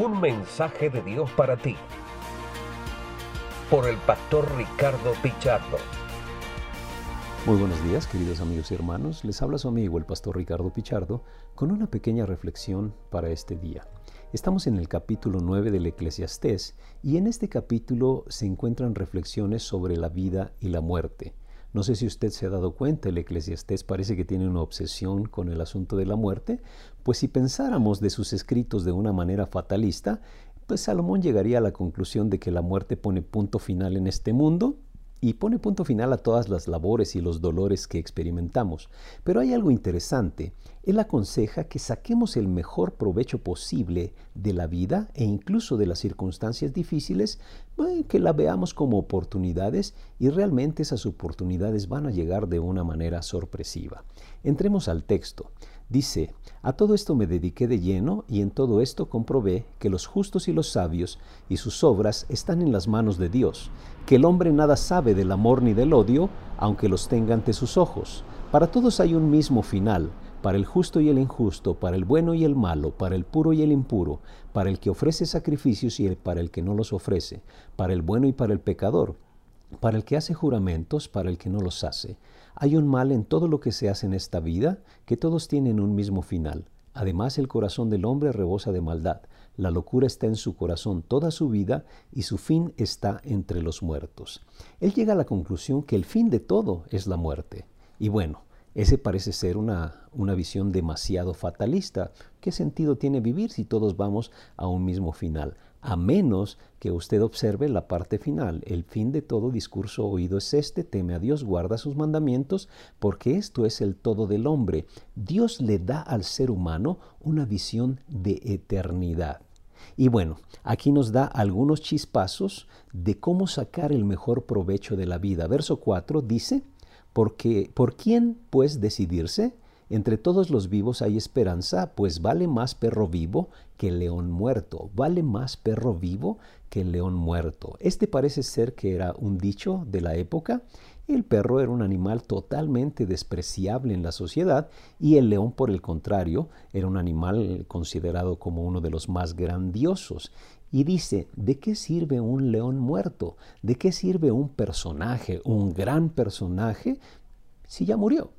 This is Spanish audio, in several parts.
Un mensaje de Dios para ti. Por el pastor Ricardo Pichardo. Muy buenos días, queridos amigos y hermanos. Les habla su amigo el pastor Ricardo Pichardo con una pequeña reflexión para este día. Estamos en el capítulo 9 del Eclesiastés y en este capítulo se encuentran reflexiones sobre la vida y la muerte. No sé si usted se ha dado cuenta, el eclesiastés parece que tiene una obsesión con el asunto de la muerte, pues si pensáramos de sus escritos de una manera fatalista, pues Salomón llegaría a la conclusión de que la muerte pone punto final en este mundo y pone punto final a todas las labores y los dolores que experimentamos. Pero hay algo interesante. Él aconseja que saquemos el mejor provecho posible de la vida e incluso de las circunstancias difíciles, que la veamos como oportunidades y realmente esas oportunidades van a llegar de una manera sorpresiva. Entremos al texto. Dice, a todo esto me dediqué de lleno y en todo esto comprobé que los justos y los sabios y sus obras están en las manos de Dios, que el hombre nada sabe del amor ni del odio, aunque los tenga ante sus ojos. Para todos hay un mismo final, para el justo y el injusto, para el bueno y el malo, para el puro y el impuro, para el que ofrece sacrificios y para el que no los ofrece, para el bueno y para el pecador, para el que hace juramentos, para el que no los hace hay un mal en todo lo que se hace en esta vida, que todos tienen un mismo final. Además, el corazón del hombre rebosa de maldad. La locura está en su corazón toda su vida y su fin está entre los muertos. Él llega a la conclusión que el fin de todo es la muerte. Y bueno, ese parece ser una, una visión demasiado fatalista. ¿Qué sentido tiene vivir si todos vamos a un mismo final? A menos que usted observe la parte final. El fin de todo discurso oído es este, teme a Dios, guarda sus mandamientos, porque esto es el todo del hombre. Dios le da al ser humano una visión de eternidad. Y bueno, aquí nos da algunos chispazos de cómo sacar el mejor provecho de la vida. Verso 4 dice, porque, ¿por quién pues decidirse? Entre todos los vivos hay esperanza, pues vale más perro vivo que león muerto. Vale más perro vivo que león muerto. Este parece ser que era un dicho de la época. El perro era un animal totalmente despreciable en la sociedad y el león, por el contrario, era un animal considerado como uno de los más grandiosos. Y dice, ¿de qué sirve un león muerto? ¿De qué sirve un personaje, un gran personaje, si ya murió?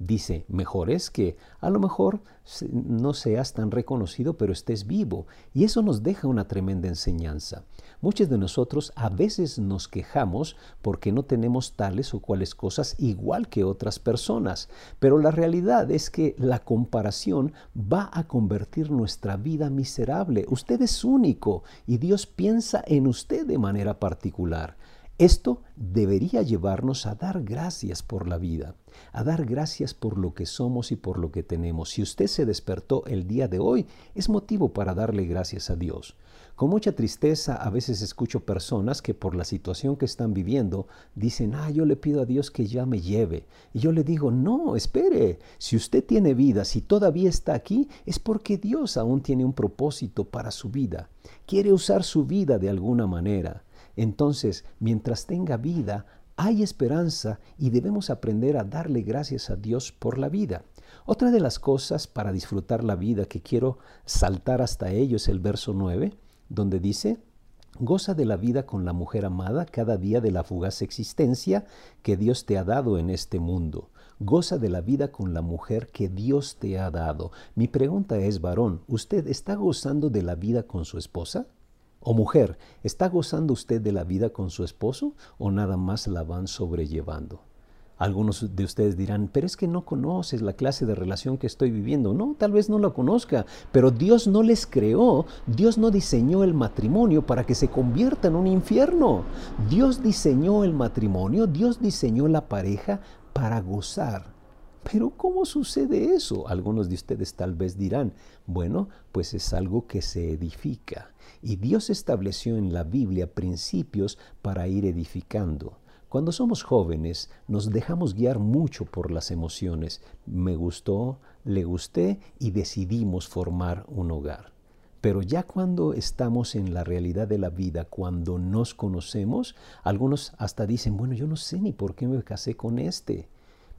Dice, mejor es que a lo mejor no seas tan reconocido, pero estés vivo. Y eso nos deja una tremenda enseñanza. Muchos de nosotros a veces nos quejamos porque no tenemos tales o cuales cosas igual que otras personas, pero la realidad es que la comparación va a convertir nuestra vida miserable. Usted es único y Dios piensa en usted de manera particular. Esto debería llevarnos a dar gracias por la vida, a dar gracias por lo que somos y por lo que tenemos. Si usted se despertó el día de hoy, es motivo para darle gracias a Dios. Con mucha tristeza a veces escucho personas que por la situación que están viviendo dicen, ah, yo le pido a Dios que ya me lleve. Y yo le digo, no, espere, si usted tiene vida, si todavía está aquí, es porque Dios aún tiene un propósito para su vida. Quiere usar su vida de alguna manera. Entonces, mientras tenga vida, hay esperanza y debemos aprender a darle gracias a Dios por la vida. Otra de las cosas para disfrutar la vida que quiero saltar hasta ello es el verso 9, donde dice, Goza de la vida con la mujer amada cada día de la fugaz existencia que Dios te ha dado en este mundo. Goza de la vida con la mujer que Dios te ha dado. Mi pregunta es, varón, ¿usted está gozando de la vida con su esposa? O mujer, ¿está gozando usted de la vida con su esposo o nada más la van sobrellevando? Algunos de ustedes dirán, pero es que no conoces la clase de relación que estoy viviendo. No, tal vez no la conozca, pero Dios no les creó, Dios no diseñó el matrimonio para que se convierta en un infierno. Dios diseñó el matrimonio, Dios diseñó la pareja para gozar pero ¿cómo sucede eso? Algunos de ustedes tal vez dirán, bueno, pues es algo que se edifica. Y Dios estableció en la Biblia principios para ir edificando. Cuando somos jóvenes nos dejamos guiar mucho por las emociones. Me gustó, le gusté y decidimos formar un hogar. Pero ya cuando estamos en la realidad de la vida, cuando nos conocemos, algunos hasta dicen, bueno, yo no sé ni por qué me casé con este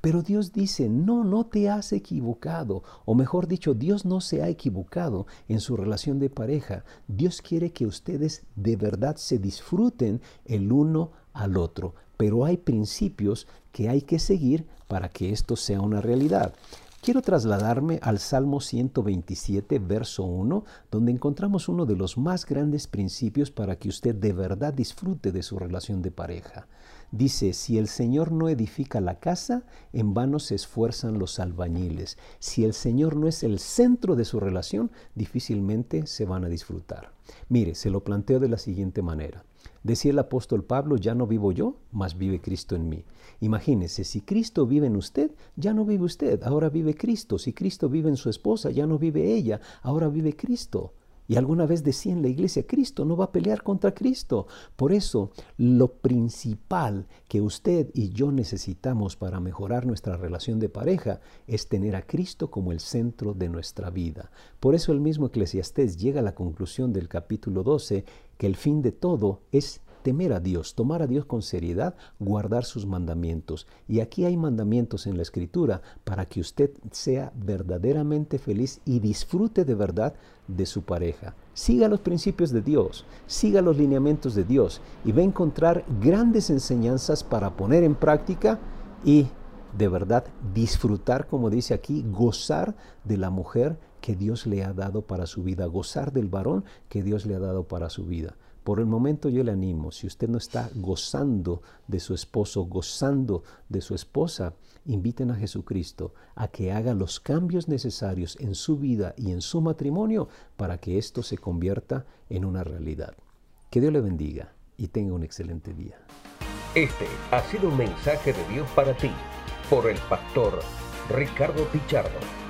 Pero Dios dice, no, no te has equivocado. O mejor dicho, Dios no se ha equivocado en su relación de pareja. Dios quiere que ustedes de verdad se disfruten el uno al otro. Pero hay principios que hay que seguir para que esto sea una realidad. Quiero trasladarme al Salmo 127, verso 1, donde encontramos uno de los más grandes principios para que usted de verdad disfrute de su relación de pareja. Dice, si el Señor no edifica la casa, en vano se esfuerzan los albañiles. Si el Señor no es el centro de su relación, difícilmente se van a disfrutar. Mire, se lo planteo de la siguiente manera. Decía el apóstol Pablo, ya no vivo yo, mas vive Cristo en mí. Imagínese, si Cristo vive en usted, ya no vive usted, ahora vive Cristo. Si Cristo vive en su esposa, ya no vive ella, ahora vive Cristo. Y alguna vez decía en la iglesia, Cristo no va a pelear contra Cristo. Por eso, lo principal que usted y yo necesitamos para mejorar nuestra relación de pareja es tener a Cristo como el centro de nuestra vida. Por eso el mismo Eclesiastés llega a la conclusión del capítulo 12 que el fin de todo es temer a Dios, tomar a Dios con seriedad, guardar sus mandamientos. Y aquí hay mandamientos en la escritura para que usted sea verdaderamente feliz y disfrute de verdad de su pareja. Siga los principios de Dios, siga los lineamientos de Dios y va a encontrar grandes enseñanzas para poner en práctica y de verdad disfrutar, como dice aquí, gozar de la mujer que Dios le ha dado para su vida, gozar del varón que Dios le ha dado para su vida. Por el momento yo le animo, si usted no está gozando de su esposo, gozando de su esposa, inviten a Jesucristo a que haga los cambios necesarios en su vida y en su matrimonio para que esto se convierta en una realidad. Que Dios le bendiga y tenga un excelente día. Este ha sido un mensaje de Dios para ti por el pastor Ricardo Pichardo.